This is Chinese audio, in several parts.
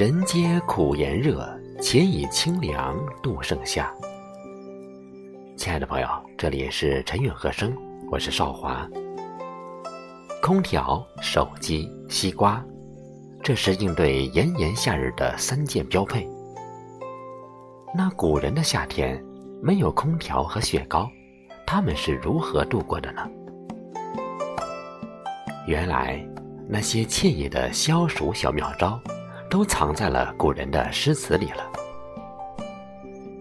人皆苦炎热，且以清凉度盛夏。亲爱的朋友，这里是陈韵和声，我是少华。空调、手机、西瓜，这是应对炎炎夏日的三件标配。那古人的夏天没有空调和雪糕，他们是如何度过的呢？原来，那些惬意的消暑小妙招，都藏在了古人的诗词里了。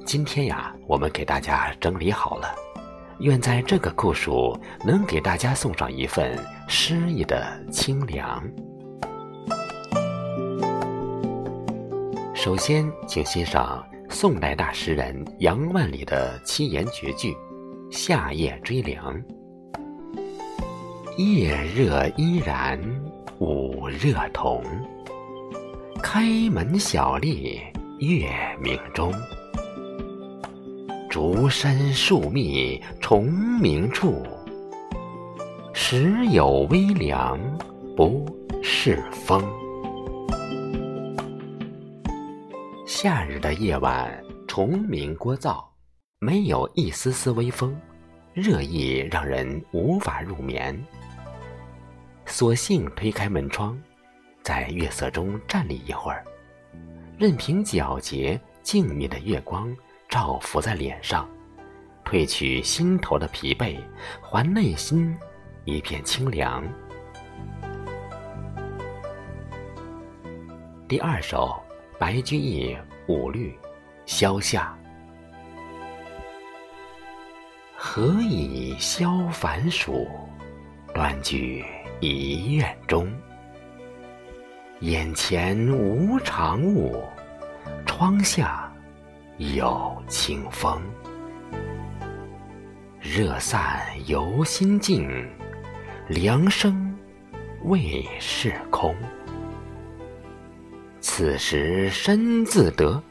今天呀，我们给大家整理好了，愿在这个酷暑能给大家送上一份诗意的清凉。首先，请欣赏宋代大诗人杨万里的七言绝句《夏夜追凉》：夜热依然午热同，开门小立月明中。竹深树密虫鸣处，时有微凉不是风。夏日的夜晚，虫鸣聒噪，没有一丝丝微风，热意让人无法入眠。索性推开门窗，在月色中站立一会儿，任凭皎洁静谧的月光。照拂在脸上，褪去心头的疲惫，还内心一片清凉。第二首，白居易《五律·萧夏》：何以消烦暑？端居一院中。眼前无长物，窗下。有清风，热散犹心静，凉生未是空。此时身自得，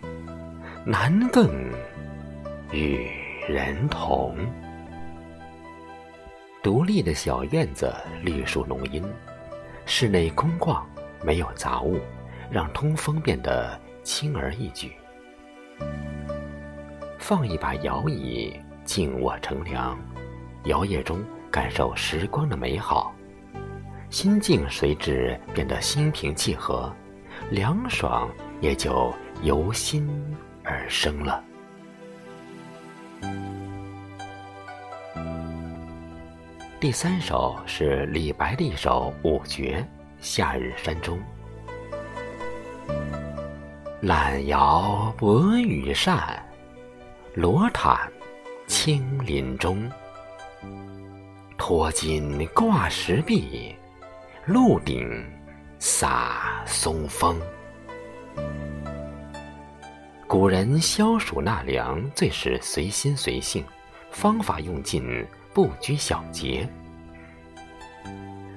难更与人同。独立的小院子，绿树浓荫，室内空旷，没有杂物，让通风变得轻而易举。放一把摇椅，静卧乘凉，摇曳中感受时光的美好，心境随之变得心平气和，凉爽也就由心而生了。第三首是李白的一首五绝《夏日山中》：懒摇薄羽扇。罗毯青林中，托金挂石壁，鹿顶洒松风。古人消暑纳凉最是随心随性，方法用尽，不拘小节。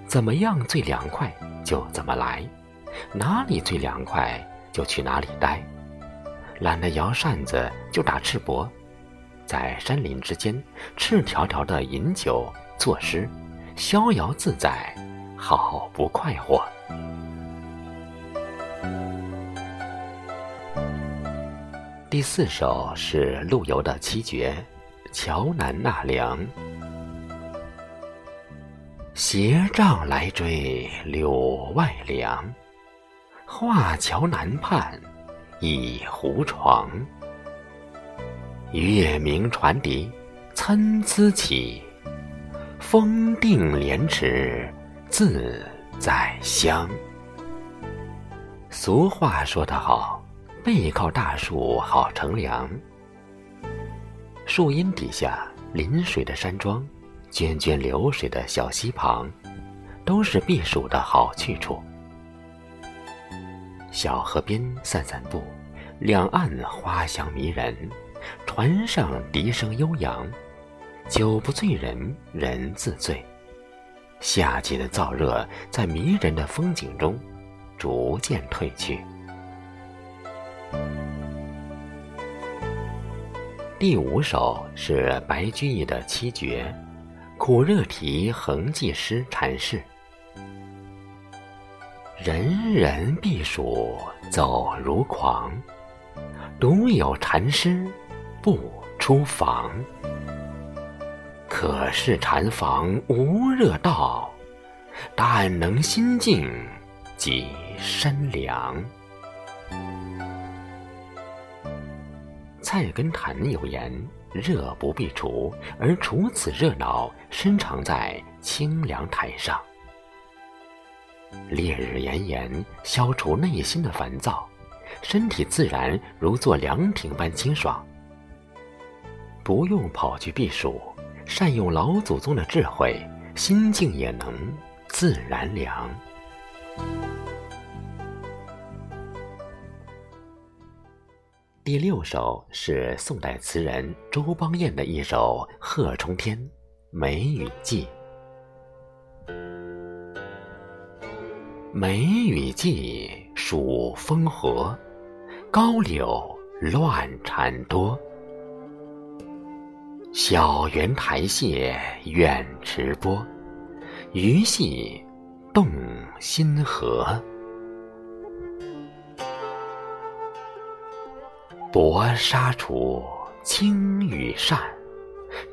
怎么样最凉快就怎么来，哪里最凉快就去哪里待。懒得摇扇子，就打赤膊，在山林之间赤条条的饮酒作诗，逍遥自在，好不快活。第四首是陆游的七绝《桥南纳凉》：斜杖来追柳外凉，画桥南畔。一胡床，月明船笛参差起，风定莲池自在香。俗话说得好，背靠大树好乘凉。树荫底下，临水的山庄，涓涓流水的小溪旁，都是避暑的好去处。小河边散散步，两岸花香迷人，船上笛声悠扬，酒不醉人人自醉。夏季的燥热在迷人的风景中逐渐褪去。第五首是白居易的七绝《苦热题恒记诗阐释》。人人避暑走如狂，独有禅师不出房。可是禅房无热道，但能心静即身凉。菜根谭有言：“热不必除，而除此热闹，深藏在清凉台上。”烈日炎炎，消除内心的烦躁，身体自然如坐凉亭般清爽。不用跑去避暑，善用老祖宗的智慧，心静也能自然凉。第六首是宋代词人周邦彦的一首《贺冲天·梅雨季》。梅雨季，暑风和，高柳乱蝉多。小园台榭远池波，鱼戏动心河。薄纱厨，轻雨扇，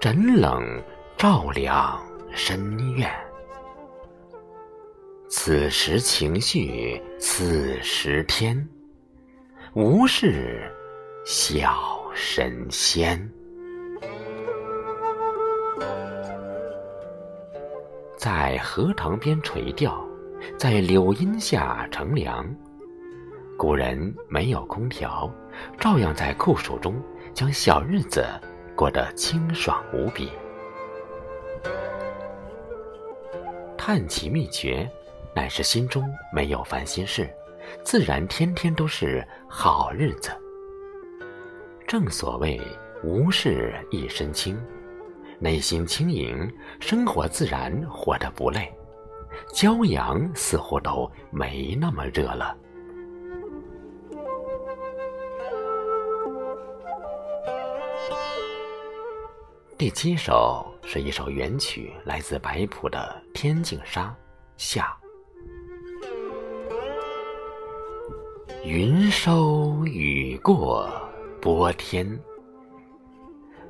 枕冷照凉深院。此时情绪，此时天，无事小神仙。在荷塘边垂钓，在柳荫下乘凉。古人没有空调，照样在酷暑中将小日子过得清爽无比。探其秘诀。乃是心中没有烦心事，自然天天都是好日子。正所谓无事一身轻，内心轻盈，生活自然活得不累。骄阳似乎都没那么热了。第七首是一首元曲，来自白朴的《天净沙·夏》。云收雨过波天，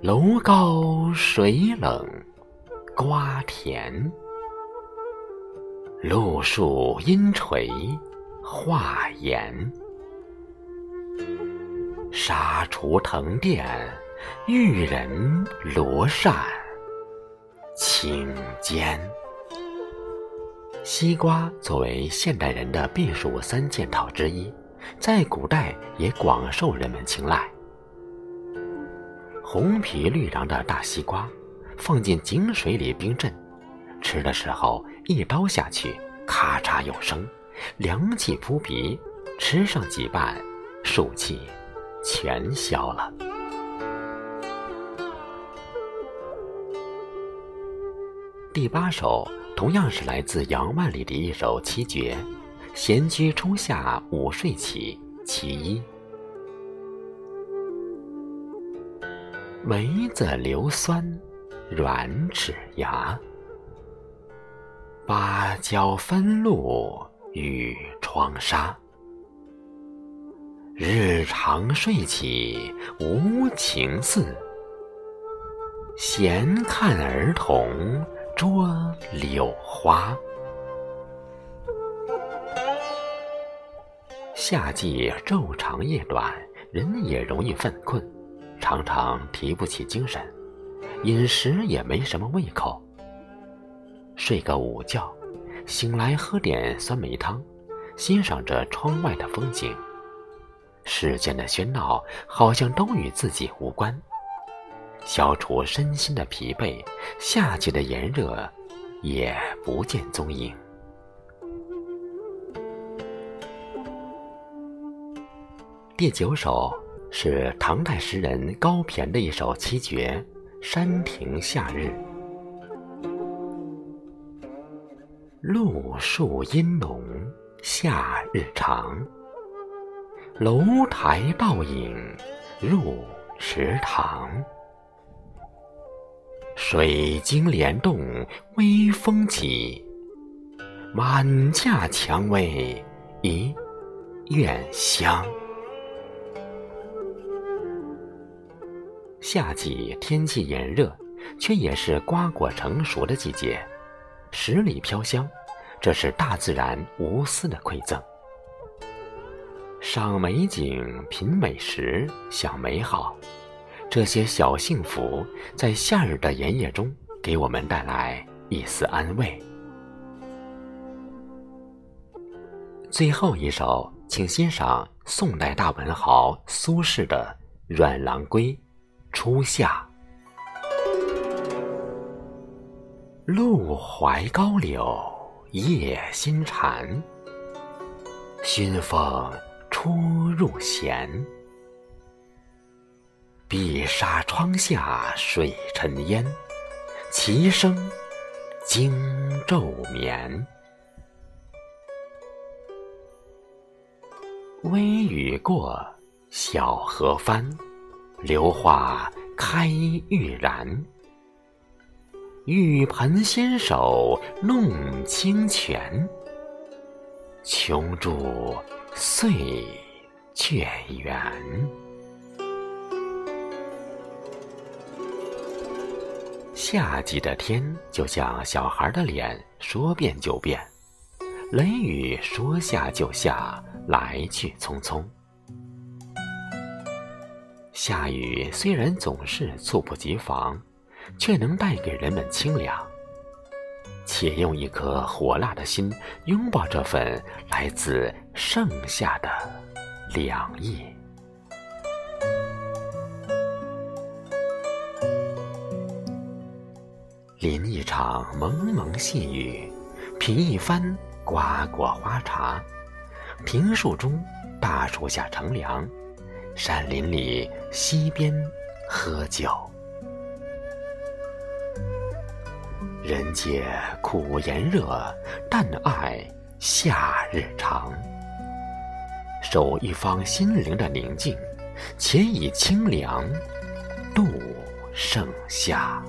楼高水冷瓜甜。露树阴垂画檐，纱厨腾电，玉人罗扇轻肩。西瓜作为现代人的避暑三件套之一。在古代也广受人们青睐。红皮绿瓤的大西瓜，放进井水里冰镇，吃的时候一刀下去，咔嚓有声，凉气扑鼻，吃上几瓣，暑气全消了。第八首同样是来自杨万里的一首七绝。闲居初夏午睡起，其一。梅子硫酸，软齿牙。芭蕉分露与窗纱。日长睡起无情似，闲看儿童捉柳花。夏季昼长夜短，人也容易犯困，常常提不起精神，饮食也没什么胃口。睡个午觉，醒来喝点酸梅汤，欣赏着窗外的风景。世间的喧闹好像都与自己无关，消除身心的疲惫，夏季的炎热也不见踪影。第九首是唐代诗人高骈的一首七绝《山亭夏日》。露树阴浓夏日长，楼台倒影入池塘。水晶帘动微风起，满架蔷薇一院香。夏季天气炎热，却也是瓜果成熟的季节，十里飘香，这是大自然无私的馈赠。赏美景，品美食，享美好，这些小幸福在夏日的炎夜中，给我们带来一丝安慰。最后一首，请欣赏宋代大文豪苏轼的《阮郎归·初夏》。露怀高柳，夜心禅。熏风初入弦，碧纱窗下水沉烟，齐声惊昼眠。微雨过，小荷翻，榴花开欲燃。玉盆纤手弄清泉，琼珠碎却圆。夏季的天就像小孩的脸，说变就变。雷雨说下就下，来去匆匆。下雨虽然总是猝不及防，却能带给人们清凉。且用一颗火辣的心，拥抱这份来自盛夏的凉意。淋一场蒙蒙细雨，品一番。瓜果花茶，平树中，大树下乘凉，山林里，溪边喝酒。人皆苦炎热，但爱夏日长。守一方心灵的宁静，且以清凉度盛夏。